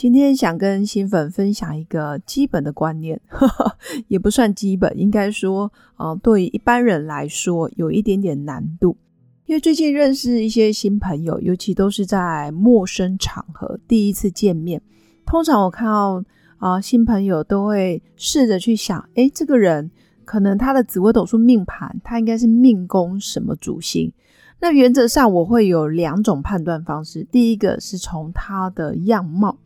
今天想跟新粉分享一个基本的观念，呵 呵也不算基本，应该说，呃，对于一般人来说有一点点难度。因为最近认识一些新朋友，尤其都是在陌生场合第一次见面，通常我看到啊新朋友都会试着去想，诶，这个人可能他的紫微斗数命盘，他应该是命宫什么主星？那原则上我会有两种判断方式，第一个是从他的样貌。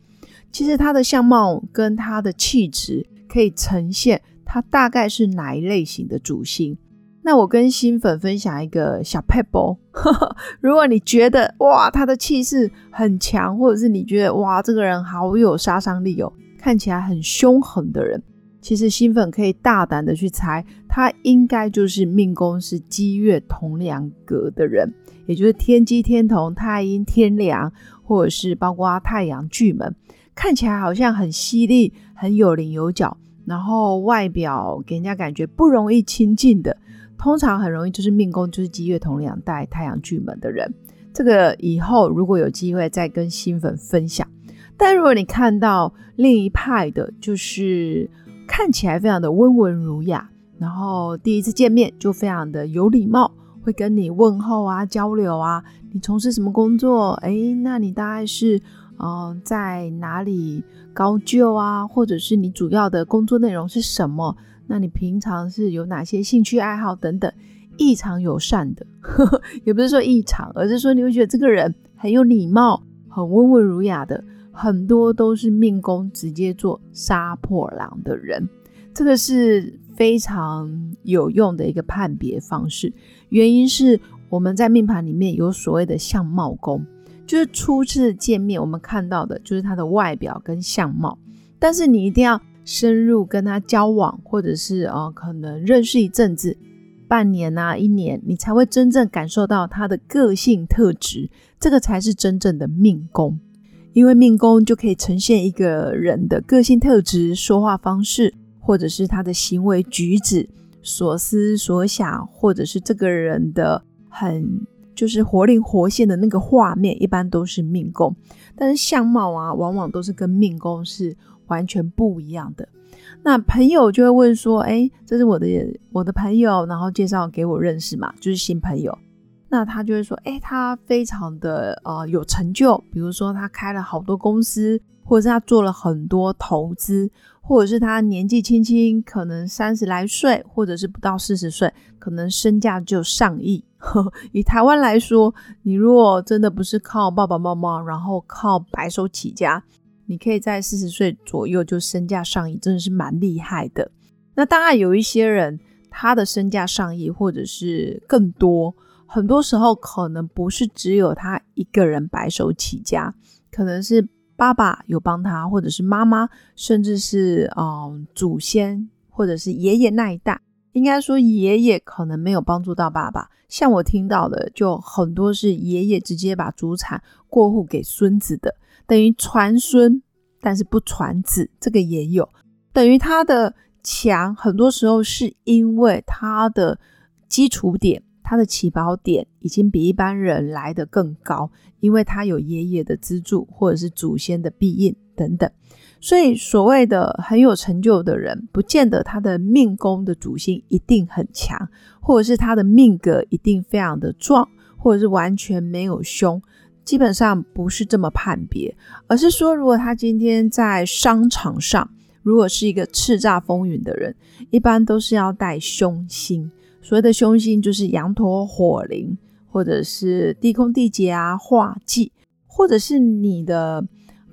其实他的相貌跟他的气质可以呈现他大概是哪一类型的主星。那我跟新粉分享一个小 pebble，如果你觉得哇他的气势很强，或者是你觉得哇这个人好有杀伤力哦，看起来很凶狠的人，其实新粉可以大胆的去猜，他应该就是命宫是积月同梁格的人，也就是天机天同、太阴天梁，或者是包括太阳巨门。看起来好像很犀利、很有棱有角，然后外表给人家感觉不容易亲近的，通常很容易就是命宫就是积月同两带太阳巨门的人。这个以后如果有机会再跟新粉分享。但如果你看到另一派的，就是看起来非常的温文儒雅，然后第一次见面就非常的有礼貌，会跟你问候啊、交流啊，你从事什么工作？哎，那你大概是？嗯，在哪里高就啊？或者是你主要的工作内容是什么？那你平常是有哪些兴趣爱好等等？异常友善的，也不是说异常，而是说你会觉得这个人很有礼貌、很温文儒雅的，很多都是命宫直接做杀破狼的人。这个是非常有用的一个判别方式。原因是我们在命盘里面有所谓的相貌宫。就是初次见面，我们看到的就是他的外表跟相貌，但是你一定要深入跟他交往，或者是呃可能认识一阵子，半年啊一年，你才会真正感受到他的个性特质，这个才是真正的命宫，因为命宫就可以呈现一个人的个性特质、说话方式，或者是他的行为举止、所思所想，或者是这个人的很。就是活灵活现的那个画面，一般都是命宫，但是相貌啊，往往都是跟命宫是完全不一样的。那朋友就会问说：“哎，这是我的我的朋友，然后介绍给我认识嘛，就是新朋友。”那他就会说：“哎，他非常的呃有成就，比如说他开了好多公司，或者是他做了很多投资，或者是他年纪轻轻，可能三十来岁，或者是不到四十岁，可能身价就上亿。” 以台湾来说，你如果真的不是靠爸爸妈妈，然后靠白手起家，你可以在四十岁左右就身价上亿，真的是蛮厉害的。那当然有一些人，他的身价上亿或者是更多，很多时候可能不是只有他一个人白手起家，可能是爸爸有帮他，或者是妈妈，甚至是嗯祖先或者是爷爷那一代。应该说，爷爷可能没有帮助到爸爸。像我听到的，就很多是爷爷直接把祖产过户给孙子的，等于传孙，但是不传子。这个也有，等于他的强，很多时候是因为他的基础点、他的起跑点已经比一般人来得更高，因为他有爷爷的资助，或者是祖先的庇应等等。所以，所谓的很有成就的人，不见得他的命宫的主星一定很强，或者是他的命格一定非常的壮，或者是完全没有凶。基本上不是这么判别，而是说，如果他今天在商场上，如果是一个叱咤风云的人，一般都是要带凶星。所谓的凶星，就是羊驼、火灵，或者是地空、地劫啊、化忌，或者是你的。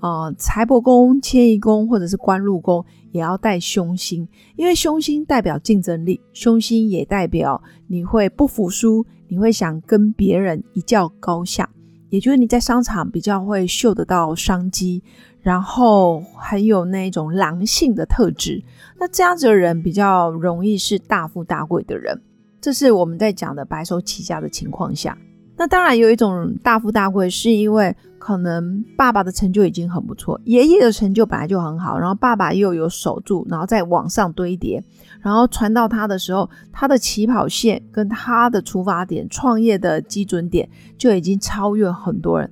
呃，财帛宫、迁移宫或者是官禄宫也要带凶星，因为凶星代表竞争力，凶星也代表你会不服输，你会想跟别人一较高下，也就是你在商场比较会嗅得到商机，然后很有那种狼性的特质。那这样子的人比较容易是大富大贵的人。这是我们在讲的白手起家的情况下。那当然有一种大富大贵，是因为可能爸爸的成就已经很不错，爷爷的成就本来就很好，然后爸爸又有守住，然后再往上堆叠，然后传到他的时候，他的起跑线跟他的出发点、创业的基准点就已经超越很多人。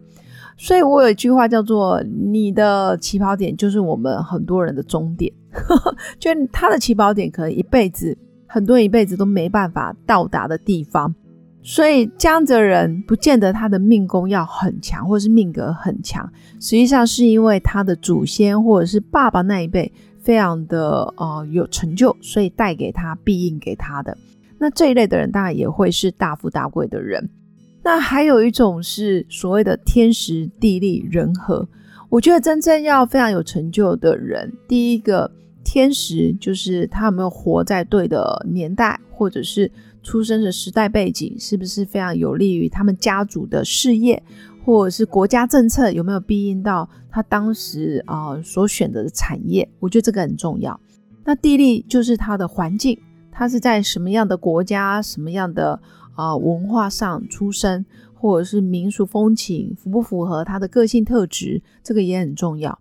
所以我有一句话叫做：“你的起跑点就是我们很多人的终点。”就他的起跑点可能一辈子，很多人一辈子都没办法到达的地方。所以这样的人不见得他的命宫要很强，或者是命格很强，实际上是因为他的祖先或者是爸爸那一辈非常的呃有成就，所以带给他必应给他的。那这一类的人当然也会是大富大贵的人。那还有一种是所谓的天时地利人和。我觉得真正要非常有成就的人，第一个天时就是他有没有活在对的年代，或者是。出生的时代背景是不是非常有利于他们家族的事业，或者是国家政策有没有庇应到他当时啊所选择的产业？我觉得这个很重要。那地利就是他的环境，他是在什么样的国家、什么样的啊文化上出生，或者是民俗风情符不符合他的个性特质，这个也很重要。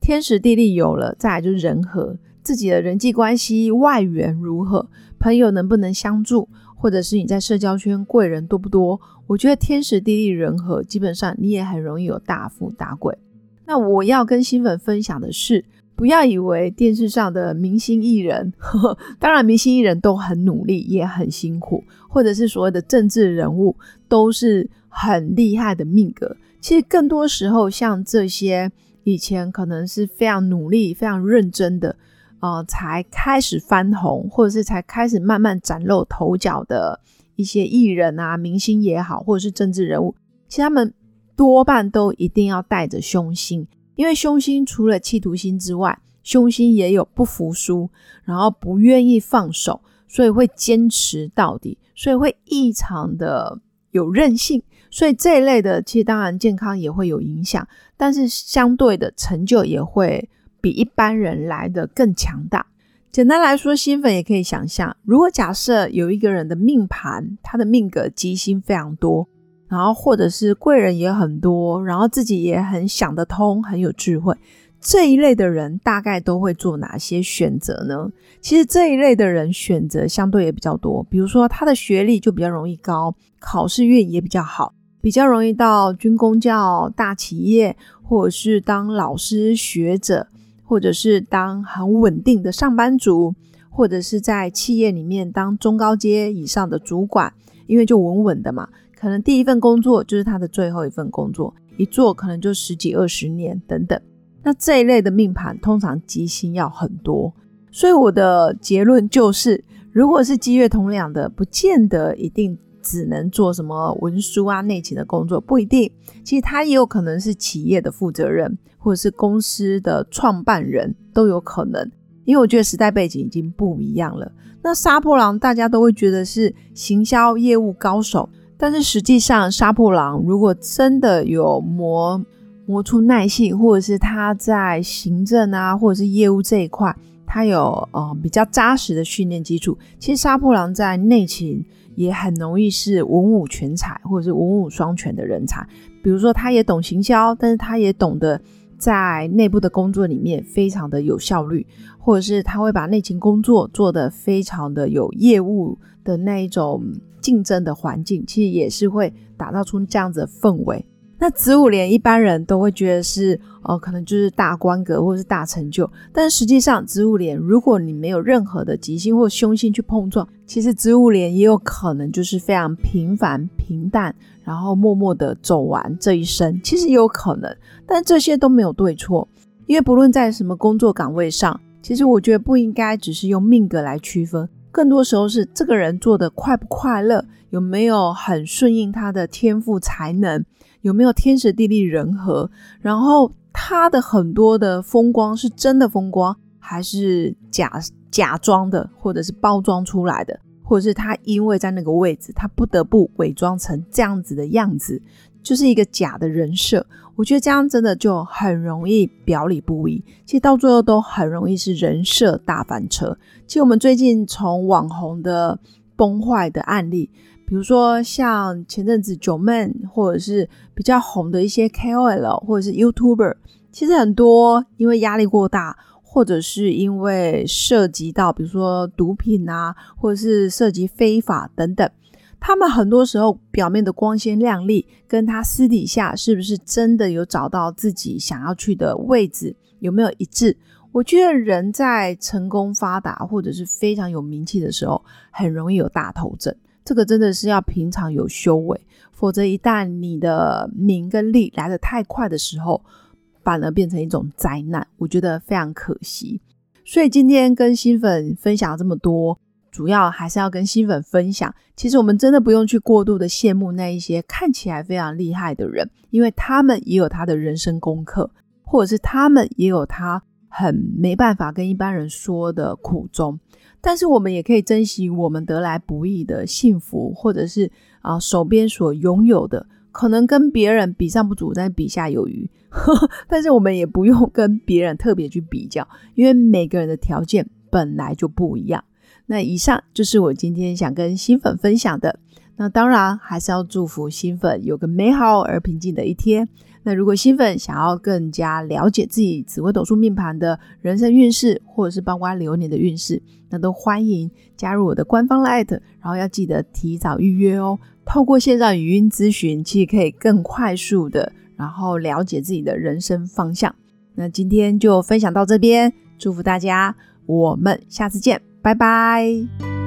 天时地利有了，再来就是人和，自己的人际关系外援如何，朋友能不能相助。或者是你在社交圈贵人多不多？我觉得天时地利人和，基本上你也很容易有大富大贵。那我要跟新粉分享的是，不要以为电视上的明星艺人，呵 呵当然明星艺人都很努力也很辛苦，或者是所谓的政治人物都是很厉害的命格。其实更多时候，像这些以前可能是非常努力、非常认真的。呃，才开始翻红，或者是才开始慢慢崭露头角的一些艺人啊、明星也好，或者是政治人物，其实他们多半都一定要带着凶心，因为凶心除了企图心之外，凶心也有不服输，然后不愿意放手，所以会坚持到底，所以会异常的有韧性，所以这一类的，其实当然健康也会有影响，但是相对的成就也会。比一般人来的更强大。简单来说，新粉也可以想象，如果假设有一个人的命盘，他的命格吉星非常多，然后或者是贵人也很多，然后自己也很想得通，很有智慧，这一类的人大概都会做哪些选择呢？其实这一类的人选择相对也比较多，比如说他的学历就比较容易高，考试运也比较好，比较容易到军工教大企业，或者是当老师学者。或者是当很稳定的上班族，或者是在企业里面当中高阶以上的主管，因为就稳稳的嘛，可能第一份工作就是他的最后一份工作，一做可能就十几二十年等等。那这一类的命盘通常吉星要很多，所以我的结论就是，如果是积月同两的，不见得一定。只能做什么文书啊、内勤的工作不一定，其实他也有可能是企业的负责人，或者是公司的创办人都有可能。因为我觉得时代背景已经不一样了。那杀破狼大家都会觉得是行销业务高手，但是实际上杀破狼如果真的有磨磨出耐性，或者是他在行政啊，或者是业务这一块，他有呃比较扎实的训练基础，其实杀破狼在内勤。也很容易是文武全才，或者是文武双全的人才。比如说，他也懂行销，但是他也懂得在内部的工作里面非常的有效率，或者是他会把内勤工作做得非常的有业务的那一种竞争的环境，其实也是会打造出这样子的氛围。那子午连一般人都会觉得是，哦，可能就是大官格或者是大成就，但实际上子午连，如果你没有任何的吉星或凶星去碰撞，其实子午连也有可能就是非常平凡平淡，然后默默的走完这一生，其实也有可能，但这些都没有对错，因为不论在什么工作岗位上，其实我觉得不应该只是用命格来区分，更多时候是这个人做的快不快乐，有没有很顺应他的天赋才能。有没有天时地利人和？然后他的很多的风光是真的风光，还是假假装的，或者是包装出来的？或者是他因为在那个位置，他不得不伪装成这样子的样子，就是一个假的人设。我觉得这样真的就很容易表里不一，其实到最后都很容易是人设大翻车。其实我们最近从网红的崩坏的案例，比如说像前阵子九妹，或者是比较红的一些 KOL 或者是 YouTuber，其实很多因为压力过大，或者是因为涉及到比如说毒品啊，或者是涉及非法等等。他们很多时候表面的光鲜亮丽，跟他私底下是不是真的有找到自己想要去的位置，有没有一致？我觉得人在成功发达或者是非常有名气的时候，很容易有大头症。这个真的是要平常有修为，否则一旦你的名跟利来得太快的时候，反而变成一种灾难。我觉得非常可惜。所以今天跟新粉分享这么多。主要还是要跟新粉分享，其实我们真的不用去过度的羡慕那一些看起来非常厉害的人，因为他们也有他的人生功课，或者是他们也有他很没办法跟一般人说的苦衷。但是我们也可以珍惜我们得来不易的幸福，或者是啊手边所拥有的，可能跟别人比上不足，但比下有余。但是我们也不用跟别人特别去比较，因为每个人的条件本来就不一样。那以上就是我今天想跟新粉分享的。那当然还是要祝福新粉有个美好而平静的一天。那如果新粉想要更加了解自己紫微斗数命盘的人生运势，或者是包括流年的运势，那都欢迎加入我的官方 Lite，然后要记得提早预约哦。透过线上语音咨询，其实可以更快速的，然后了解自己的人生方向。那今天就分享到这边，祝福大家，我们下次见。拜拜，